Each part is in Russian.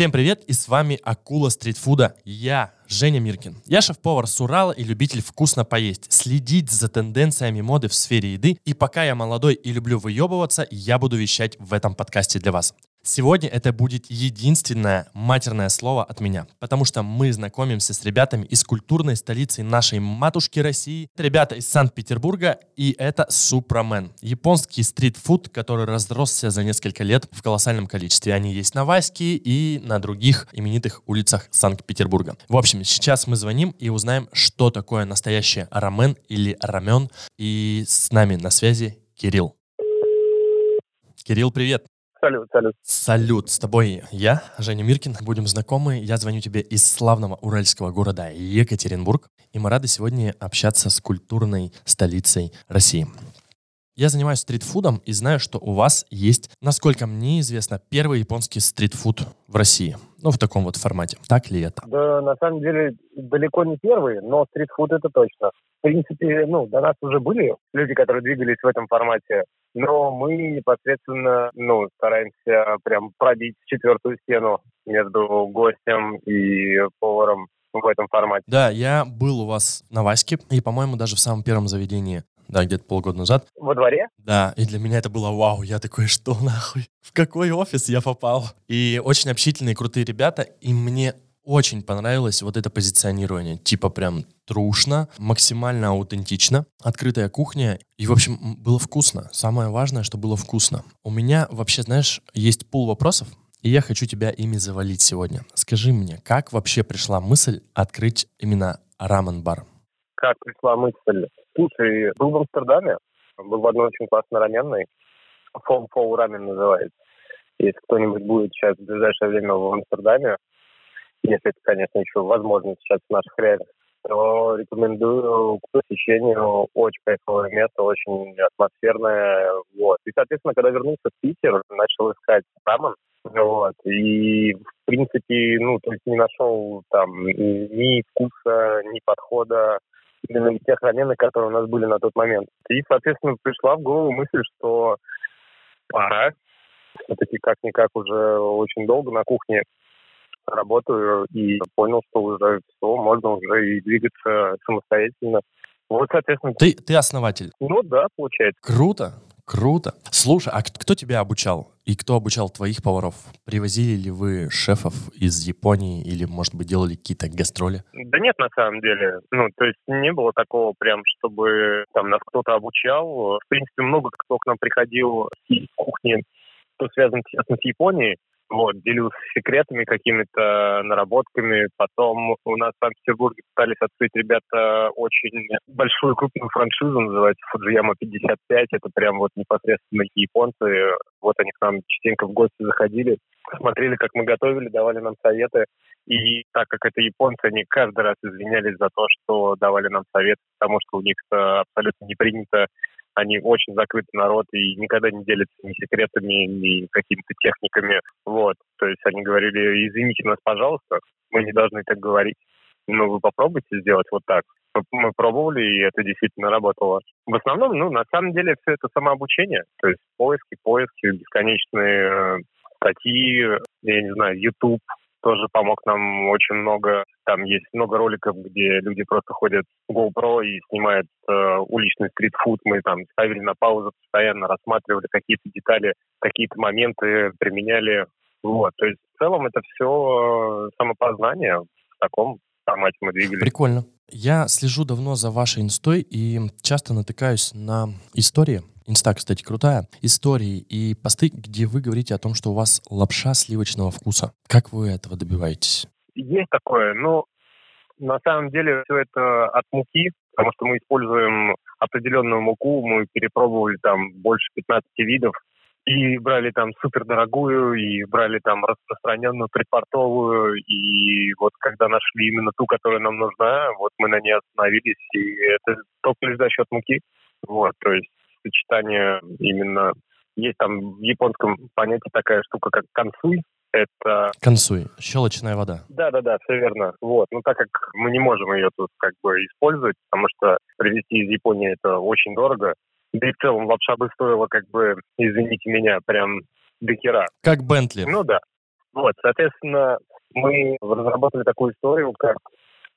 Всем привет, и с вами Акула стритфуда. Я, Женя Миркин. Я шеф-повар с Урала и любитель вкусно поесть, следить за тенденциями моды в сфере еды. И пока я молодой и люблю выебываться, я буду вещать в этом подкасте для вас. Сегодня это будет единственное матерное слово от меня, потому что мы знакомимся с ребятами из культурной столицы нашей матушки России. Ребята из Санкт-Петербурга, и это Суpraмен. Японский стритфуд, который разросся за несколько лет в колоссальном количестве. Они есть на Ваське и на других именитых улицах Санкт-Петербурга. В общем, сейчас мы звоним и узнаем, что такое настоящее рамен или рамен. И с нами на связи Кирилл. Кирилл, привет. Салют, салют. Салют, с тобой я, Женя Миркин, будем знакомы. Я звоню тебе из славного уральского города Екатеринбург, и мы рады сегодня общаться с культурной столицей России. Я занимаюсь стритфудом и знаю, что у вас есть, насколько мне известно, первый японский стритфуд в России. Ну, в таком вот формате. Так ли это? Да, на самом деле, далеко не первый, но стритфуд это точно. В принципе, ну, до нас уже были люди, которые двигались в этом формате но мы непосредственно ну, стараемся прям пробить четвертую стену между гостем и поваром в этом формате. Да, я был у вас на Ваське, и, по-моему, даже в самом первом заведении да, где-то полгода назад. Во дворе? Да, и для меня это было вау, я такой, что нахуй, в какой офис я попал? И очень общительные, крутые ребята, и мне очень понравилось вот это позиционирование. Типа прям трушно, максимально аутентично, открытая кухня. И, в общем, было вкусно. Самое важное, что было вкусно. У меня вообще, знаешь, есть пул вопросов, и я хочу тебя ими завалить сегодня. Скажи мне, как вообще пришла мысль открыть именно рамен-бар? Как пришла мысль? Слушай, был в Амстердаме, был в одной очень классной раменной. Фом Фоу рамен называется. Если кто-нибудь будет сейчас в ближайшее время в Амстердаме, если это, конечно, еще возможно сейчас в наших реалиях, то рекомендую к посещению. Очень кайфовое место, очень атмосферное. Вот. И, соответственно, когда вернулся в Питер, начал искать рамен. Вот. И, в принципе, ну, то есть не нашел там ни вкуса, ни подхода именно тех раменов, которые у нас были на тот момент. И, соответственно, пришла в голову мысль, что пора. Все-таки как-никак уже очень долго на кухне работаю и понял, что уже все, можно уже и двигаться самостоятельно. Вот, соответственно... Ты, ты основатель? Ну да, получается. Круто, круто. Слушай, а кто тебя обучал? И кто обучал твоих поваров? Привозили ли вы шефов из Японии или, может быть, делали какие-то гастроли? Да нет, на самом деле. Ну, то есть не было такого прям, чтобы там нас кто-то обучал. В принципе, много кто к нам приходил из кухни, кто связан, честно, с Японией. Вот, делился секретами, какими-то наработками. Потом у нас в Санкт-Петербурге пытались открыть ребята очень большую крупную франшизу, называется Фуджияма 55. Это прям вот непосредственно японцы. Вот они к нам частенько в гости заходили, смотрели, как мы готовили, давали нам советы. И так как это японцы, они каждый раз извинялись за то, что давали нам советы, потому что у них абсолютно не принято они очень закрытый народ и никогда не делятся ни секретами, ни какими-то техниками. Вот. То есть они говорили, извините нас, пожалуйста, мы не должны так говорить. Но вы попробуйте сделать вот так. Мы пробовали, и это действительно работало. В основном, ну, на самом деле, все это самообучение. То есть поиски, поиски, бесконечные э, статьи, я не знаю, YouTube, тоже помог нам очень много. Там есть много роликов, где люди просто ходят в GoPro и снимают э, уличный стритфуд. Мы там ставили на паузу постоянно, рассматривали какие-то детали, какие-то моменты, применяли. Вот, то есть в целом это все э, самопознание в таком формате мы двигались. Прикольно. Я слежу давно за вашей инстой и часто натыкаюсь на истории, Инста, кстати, крутая. Истории и посты, где вы говорите о том, что у вас лапша сливочного вкуса. Как вы этого добиваетесь? Есть такое, но на самом деле все это от муки, потому что мы используем определенную муку, мы перепробовали там больше 15 видов, и брали там супер дорогую, и брали там распространенную предпортовую, и вот когда нашли именно ту, которая нам нужна, вот мы на ней остановились, и это только лишь за счет муки. Вот, то есть сочетание именно... Есть там в японском понятие такая штука, как консуй. Это... Консуй. Щелочная вода. Да-да-да, все верно. Вот. Ну, так как мы не можем ее тут как бы использовать, потому что привезти из Японии это очень дорого, да и в целом лапша бы стоила как бы, извините меня, прям до хера. Как Бентли. Ну да. Вот, соответственно, мы разработали такую историю, как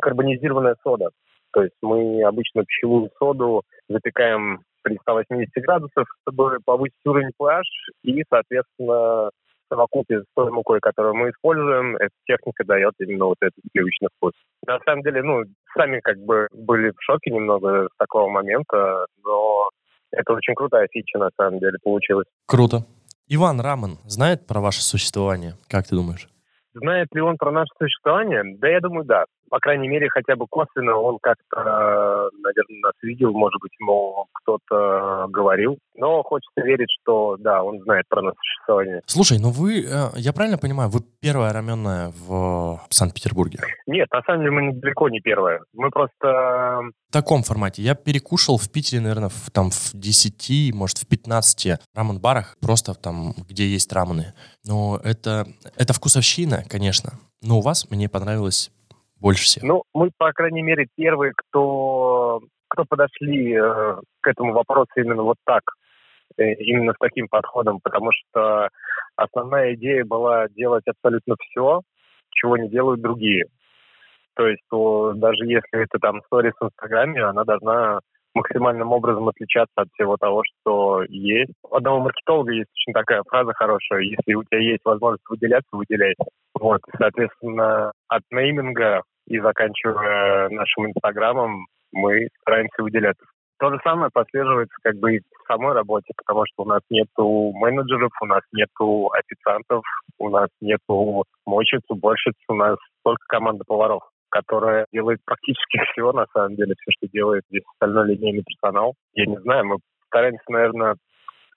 карбонизированная сода. То есть мы обычно пищевую соду запекаем при 180 градусах, чтобы повысить уровень pH и, соответственно, совокупе с той мукой, которую мы используем, эта техника дает именно вот этот сливочный вкус. На самом деле, ну, сами как бы были в шоке немного с такого момента, но это очень крутая фича на самом деле получилась. Круто. Иван Раман знает про ваше существование? Как ты думаешь? Знает ли он про наше существование? Да, я думаю, да по крайней мере, хотя бы косвенно он как-то, наверное, нас видел, может быть, ему кто-то говорил. Но хочется верить, что, да, он знает про наше существование. Слушай, ну вы, э, я правильно понимаю, вы первая раменная в Санкт-Петербурге? Нет, на самом деле мы далеко не первая. Мы просто... В таком формате. Я перекушал в Питере, наверное, в, там в 10, может, в 15 рамен-барах, просто там, где есть рамены. Но это, это вкусовщина, конечно. Но у вас мне понравилось больше всех? Ну, мы, по крайней мере, первые, кто, кто подошли э, к этому вопросу именно вот так, э, именно с таким подходом, потому что основная идея была делать абсолютно все, чего не делают другие. То есть то, даже если это там сторис в Инстаграме, она должна максимальным образом отличаться от всего того, что есть. У одного маркетолога есть очень такая фраза хорошая, если у тебя есть возможность выделяться, выделяйся. Вот, соответственно, от нейминга и заканчивая нашим инстаграмом, мы стараемся выделяться. То же самое прослеживается как бы и в самой работе, потому что у нас нету менеджеров, у нас нету официантов, у нас нету мойщиц, уборщиц, у нас только команда поваров которая делает практически все, на самом деле, все, что делает здесь остальной линейный персонал. Я не знаю, мы стараемся, наверное,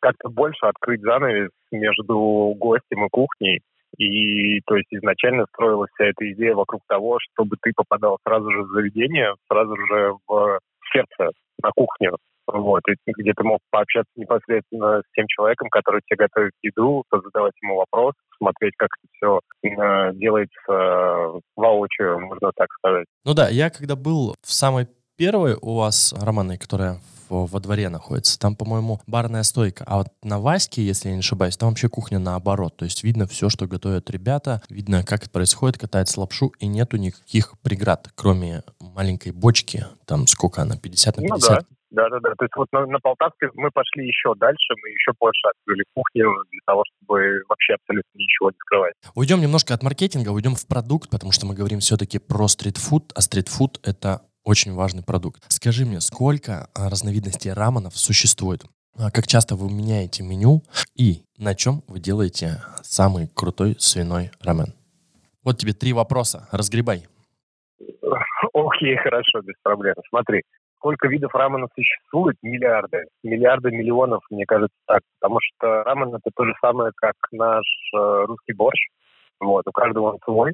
как-то больше открыть занавес между гостем и кухней. И то есть изначально строилась вся эта идея вокруг того, чтобы ты попадал сразу же в заведение, сразу же в сердце, на кухню. Вот, и где ты мог пообщаться непосредственно с тем человеком, который тебе готовит еду, задавать ему вопрос, смотреть, как это все э, делается э, воочию, можно так сказать. Ну да, я когда был в самой первой у вас романы, которая во дворе находится. Там, по-моему, барная стойка. А вот на Ваське, если я не ошибаюсь, там вообще кухня наоборот. То есть видно все, что готовят ребята, видно, как это происходит, катается лапшу, и нету никаких преград, кроме маленькой бочки, там сколько она, 50 на 50? Ну, да. Да, да, да. То есть вот на, на Полтавке мы пошли еще дальше, мы еще больше открыли кухню для того, чтобы вообще абсолютно ничего не скрывать. Уйдем немножко от маркетинга, уйдем в продукт, потому что мы говорим все-таки про стритфуд, а стритфуд — это очень важный продукт. Скажи мне, сколько а, разновидностей раменов существует? А как часто вы меняете меню и на чем вы делаете самый крутой свиной рамен? Вот тебе три вопроса, разгребай. Окей, хорошо, без проблем. Смотри, сколько видов раменов существует? Миллиарды. Миллиарды миллионов, мне кажется, так. Потому что рамен — это то же самое, как наш э, русский борщ. Вот, у каждого он свой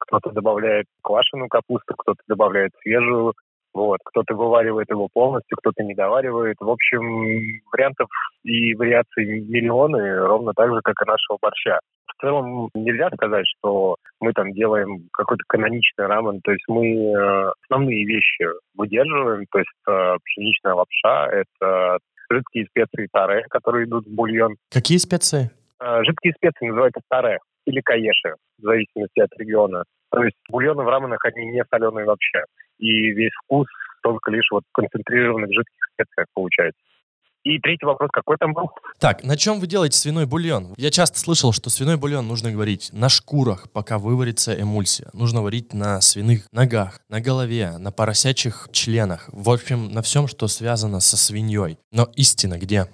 кто-то добавляет квашеную капусту, кто-то добавляет свежую, вот, кто-то вываривает его полностью, кто-то не доваривает. В общем, вариантов и вариаций миллионы, ровно так же, как и нашего борща. В целом нельзя сказать, что мы там делаем какой-то каноничный рамен. То есть мы э, основные вещи выдерживаем. То есть э, пшеничная лапша, это жидкие специи таре, которые идут в бульон. Какие специи? Э, жидкие специи называются таре или каеши, в зависимости от региона. То есть бульоны в раменах, они не соленые вообще. И весь вкус только лишь вот в концентрированных жидких специях получается. И третий вопрос, какой там был? Так, на чем вы делаете свиной бульон? Я часто слышал, что свиной бульон нужно варить на шкурах, пока выварится эмульсия. Нужно варить на свиных ногах, на голове, на поросячьих членах. В общем, на всем, что связано со свиньей. Но истина где?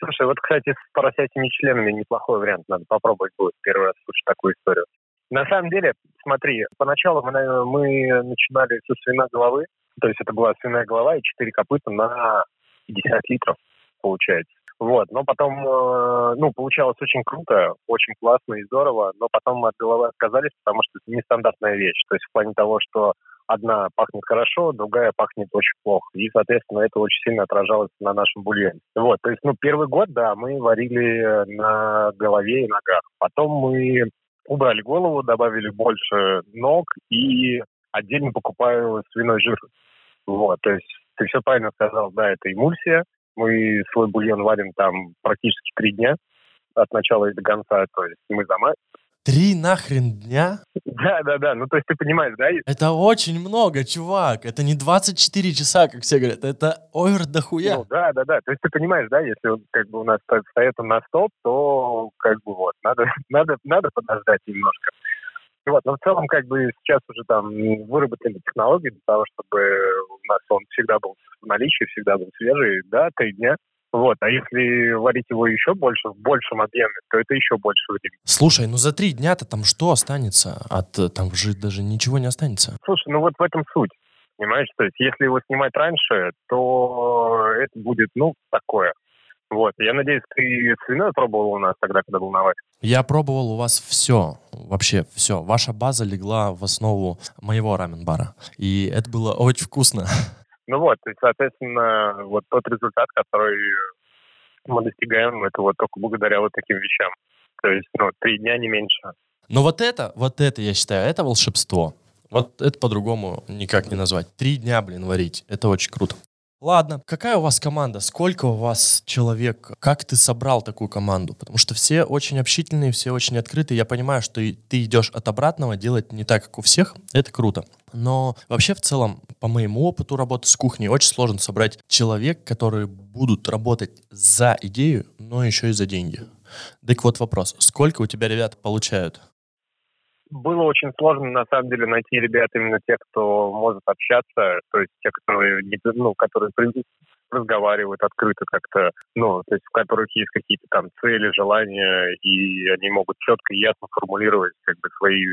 Слушай, вот, кстати, с поросятими членами неплохой вариант. Надо попробовать будет первый раз слушать такую историю. На самом деле, смотри, поначалу мы, мы начинали со свиной головы, то есть это была свиная голова и четыре копыта на 50 литров, получается. Вот, но потом, э, ну, получалось очень круто, очень классно и здорово, но потом мы от головы отказались, потому что это нестандартная вещь. То есть в плане того, что одна пахнет хорошо, другая пахнет очень плохо. И, соответственно, это очень сильно отражалось на нашем бульоне. Вот, то есть, ну, первый год, да, мы варили на голове и ногах. Потом мы убрали голову, добавили больше ног и отдельно покупаю свиной жир. Вот, то есть ты все правильно сказал, да, это эмульсия. Мы свой бульон варим там практически три дня от начала и до конца. То есть мы зама Три нахрен дня? Да, да, да. Ну, то есть ты понимаешь, да? Это очень много, чувак. Это не 24 часа, как все говорят. Это овер дохуя. Ну, да, да, да. То есть ты понимаешь, да, если как бы у нас стоит он на стоп, то как бы вот, надо, надо, надо подождать немножко. Вот, но в целом, как бы сейчас уже там выработали технологии для того, чтобы у нас он всегда был в наличии, всегда был свежий, да, три дня. Вот, а если варить его еще больше, в большем объеме, то это еще больше времени. Слушай, ну за три дня-то там что останется? От там же даже ничего не останется. Слушай, ну вот в этом суть. Понимаешь, то есть если его снимать раньше, то это будет, ну, такое. Вот, я надеюсь, ты свиное пробовал у нас тогда, когда был на Васе? Я пробовал у вас все, вообще все. Ваша база легла в основу моего рамен-бара, и это было очень вкусно. Ну вот, и, соответственно, вот тот результат, который мы достигаем, это вот только благодаря вот таким вещам. То есть, ну, три дня не меньше. Но вот это, вот это, я считаю, это волшебство. Вот это по-другому никак не назвать. Три дня, блин, варить. Это очень круто. Ладно, какая у вас команда? Сколько у вас человек? Как ты собрал такую команду? Потому что все очень общительные, все очень открытые. Я понимаю, что ты идешь от обратного, делать не так, как у всех. Это круто. Но вообще в целом, по моему опыту работы с кухней, очень сложно собрать человек, которые будут работать за идею, но еще и за деньги. Так вот вопрос, сколько у тебя ребят получают? было очень сложно, на самом деле, найти ребят именно тех, кто может общаться, то есть те, которые, ну, которые разговаривают открыто как-то, ну, то есть в которых есть какие-то там цели, желания, и они могут четко и ясно формулировать как бы свои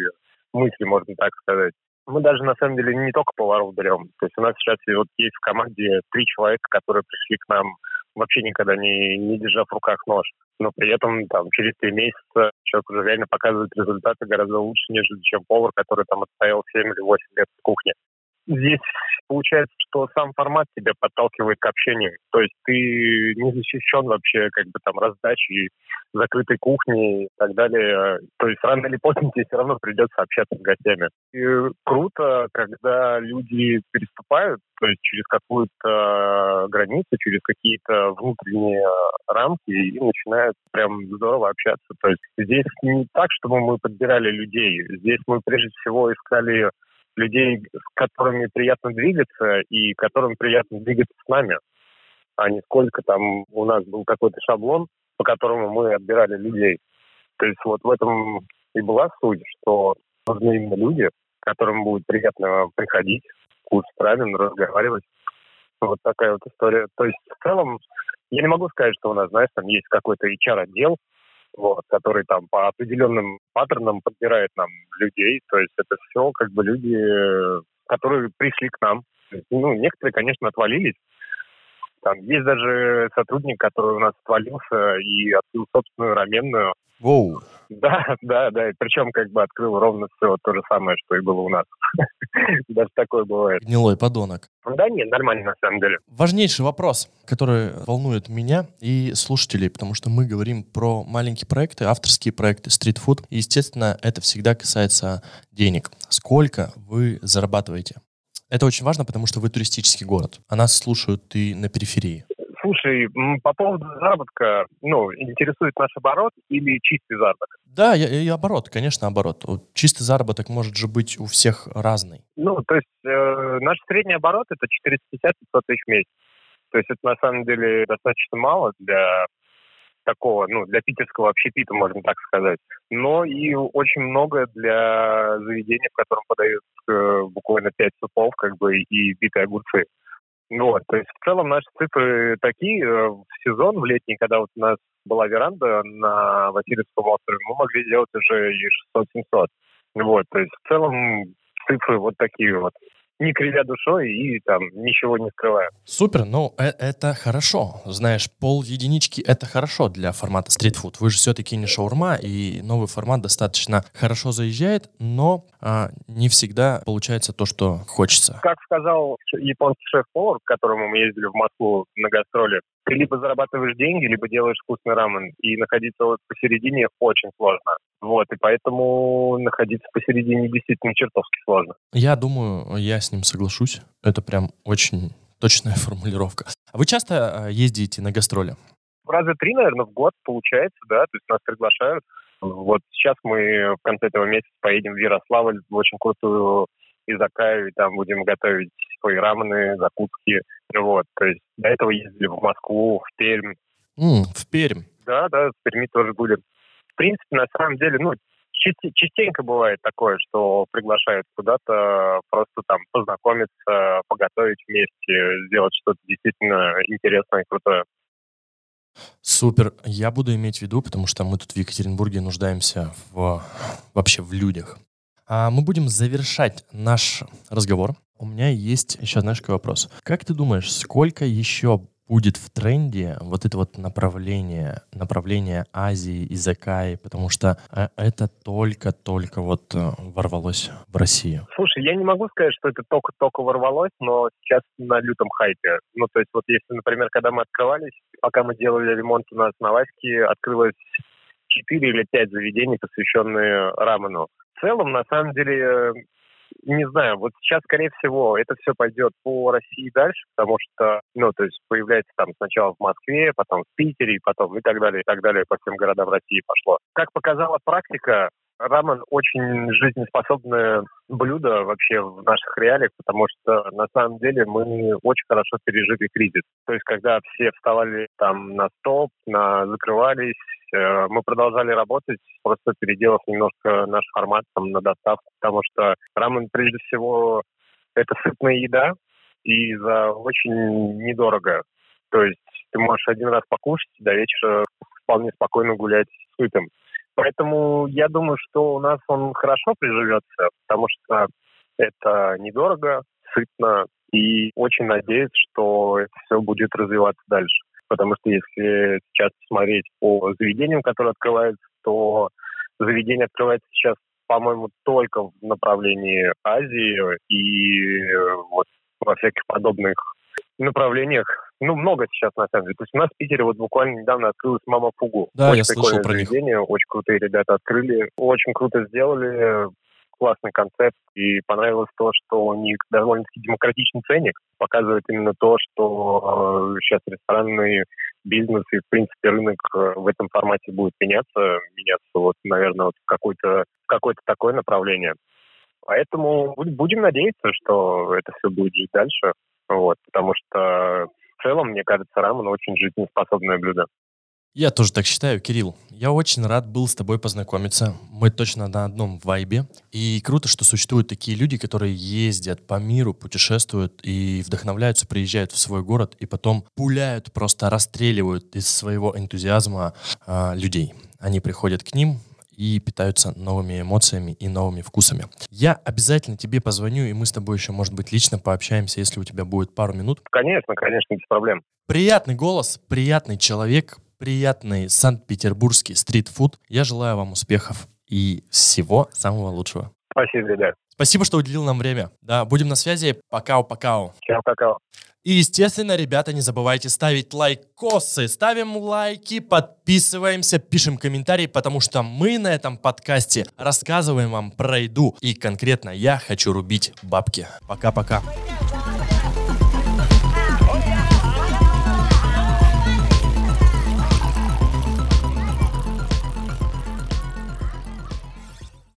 мысли, можно так сказать. Мы даже, на самом деле, не только поваров берем. То есть у нас сейчас вот есть в команде три человека, которые пришли к нам вообще никогда не, не держа в руках нож. Но при этом там через три месяца человек уже реально показывает результаты гораздо лучше, нежели чем повар, который там отстоял 7 или 8 лет в кухне здесь получается, что сам формат тебя подталкивает к общению. То есть ты не защищен вообще как бы там раздачей закрытой кухни и так далее. То есть рано или поздно тебе все равно придется общаться с гостями. И круто, когда люди переступают, то есть через какую-то границу, через какие-то внутренние рамки и начинают прям здорово общаться. То есть здесь не так, чтобы мы подбирали людей. Здесь мы прежде всего искали людей, с которыми приятно двигаться и которым приятно двигаться с нами, а не сколько там у нас был какой-то шаблон, по которому мы отбирали людей. То есть вот в этом и была суть, что нужны именно люди, которым будет приятно приходить, кушать рамен, разговаривать. Вот такая вот история. То есть в целом я не могу сказать, что у нас, знаешь, там есть какой-то HR-отдел, вот, который там по определенным паттернам подбирает нам людей. То есть это все как бы люди, которые пришли к нам. Ну, некоторые, конечно, отвалились. Там есть даже сотрудник, который у нас отвалился и открыл собственную раменную. Воу. Да, да, да. Причем как бы открыл ровно все то же самое, что и было у нас. Даже такое бывает. Гнилой подонок. Да нет, нормально на самом деле. Важнейший вопрос, который волнует меня и слушателей, потому что мы говорим про маленькие проекты, авторские проекты, стритфуд. И, естественно, это всегда касается денег. Сколько вы зарабатываете? Это очень важно, потому что вы туристический город, а нас слушают и на периферии. Слушай, по поводу заработка, ну, интересует наш оборот или чистый заработок? Да, и, и оборот, конечно, оборот. Чистый заработок может же быть у всех разный. Ну, то есть э, наш средний оборот это 450-500 тысяч в месяц. То есть это на самом деле достаточно мало для такого, ну, для питерского общепита, можно так сказать. Но и очень много для заведения, в котором подают э, буквально пять супов, как бы, и битые огурцы. Вот, то есть в целом наши цифры такие. Э, в сезон, в летний, когда вот у нас была веранда на Васильевском острове, мы могли сделать уже и 600-700. Вот, то есть в целом цифры вот такие вот не кривя душой и там ничего не скрывая. Супер, ну э это хорошо. Знаешь, пол единички это хорошо для формата стритфуд. Вы же все-таки не шаурма, и новый формат достаточно хорошо заезжает, но а, не всегда получается то, что хочется. Как сказал японский шеф-повар, к которому мы ездили в Москву на гастроли, ты либо зарабатываешь деньги, либо делаешь вкусный рамен. И находиться вот посередине очень сложно. Вот, и поэтому находиться посередине действительно чертовски сложно. Я думаю, я с ним соглашусь. Это прям очень точная формулировка. А вы часто а, ездите на гастроли? Раза три, наверное, в год получается, да, то есть нас приглашают. Вот сейчас мы в конце этого месяца поедем в Ярославль в очень крутую изакаю, и там будем готовить свои рамены, закуски. Вот, то есть до этого ездили в Москву, в Пермь. Mm, в Пермь. Да, да, в Перми тоже были. Принципе, на самом деле, ну, частенько бывает такое, что приглашают куда-то просто там познакомиться, поготовить вместе, сделать что-то действительно интересное и крутое. Супер. Я буду иметь в виду, потому что мы тут в Екатеринбурге нуждаемся в, вообще в людях. А мы будем завершать наш разговор. У меня есть еще, знаешь, какой вопрос. Как ты думаешь, сколько еще будет в тренде вот это вот направление, направление Азии и Закаи, потому что э, это только-только вот э, ворвалось в Россию? Слушай, я не могу сказать, что это только-только ворвалось, но сейчас на лютом хайпе. Ну, то есть вот если, например, когда мы открывались, пока мы делали ремонт у нас на Ваське, открылось 4 или 5 заведений, посвященные рамену. В целом, на самом деле, не знаю, вот сейчас, скорее всего, это все пойдет по России дальше, потому что, ну, то есть появляется там сначала в Москве, потом в Питере, потом и так далее, и так далее, по всем городам России пошло. Как показала практика, рамен очень жизнеспособное блюдо вообще в наших реалиях, потому что на самом деле мы очень хорошо пережили кризис. То есть когда все вставали там на стоп, на закрывались, Э, мы продолжали работать, просто переделав немножко наш формат там, на доставку, потому что рамен, прежде всего, это сытная еда и за очень недорого. То есть ты можешь один раз покушать, до вечера вполне спокойно гулять сытым. Поэтому я думаю, что у нас он хорошо приживется, потому что это недорого, сытно, и очень надеюсь, что это все будет развиваться дальше потому что если сейчас смотреть по заведениям, которые открываются, то заведение открывается сейчас, по-моему, только в направлении Азии и вот во всяких подобных направлениях. Ну, много сейчас, на самом деле. То есть у нас в Питере вот буквально недавно открылась «Мама Фугу». Да, очень я слышал про них. Очень крутые ребята открыли, очень круто сделали классный концепт, и понравилось то, что у них довольно-таки демократичный ценник, показывает именно то, что э, сейчас ресторанный бизнес и, в принципе, рынок э, в этом формате будет меняться, меняться вот, наверное, вот в какое-то какое-то такое направление. Поэтому будем надеяться, что это все будет жить дальше, вот, потому что в целом, мне кажется, рамен очень жизнеспособное блюдо. Я тоже так считаю, Кирилл. Я очень рад был с тобой познакомиться. Мы точно на одном вайбе. И круто, что существуют такие люди, которые ездят по миру, путешествуют и вдохновляются, приезжают в свой город и потом пуляют, просто расстреливают из своего энтузиазма э, людей. Они приходят к ним, и питаются новыми эмоциями и новыми вкусами. Я обязательно тебе позвоню, и мы с тобой еще, может быть, лично пообщаемся, если у тебя будет пару минут. Конечно, конечно, без проблем. Приятный голос, приятный человек, приятный санкт-петербургский стритфуд. Я желаю вам успехов и всего самого лучшего. Спасибо, ребят. Спасибо, что уделил нам время. Да, будем на связи. Пока-пока. Чао, какао. И, естественно, ребята, не забывайте ставить лайкосы. Ставим лайки, подписываемся, пишем комментарии, потому что мы на этом подкасте рассказываем вам про еду. И конкретно я хочу рубить бабки. Пока-пока.